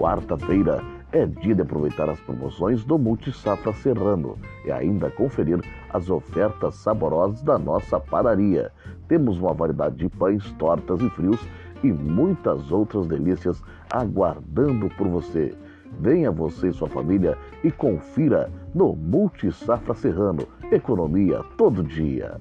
quarta-feira é dia de aproveitar as promoções do Multisafra Serrano e ainda conferir as ofertas saborosas da nossa padaria. Temos uma variedade de pães, tortas e frios e muitas outras delícias aguardando por você. Venha você e sua família e confira no Multisafra Serrano. Economia todo dia.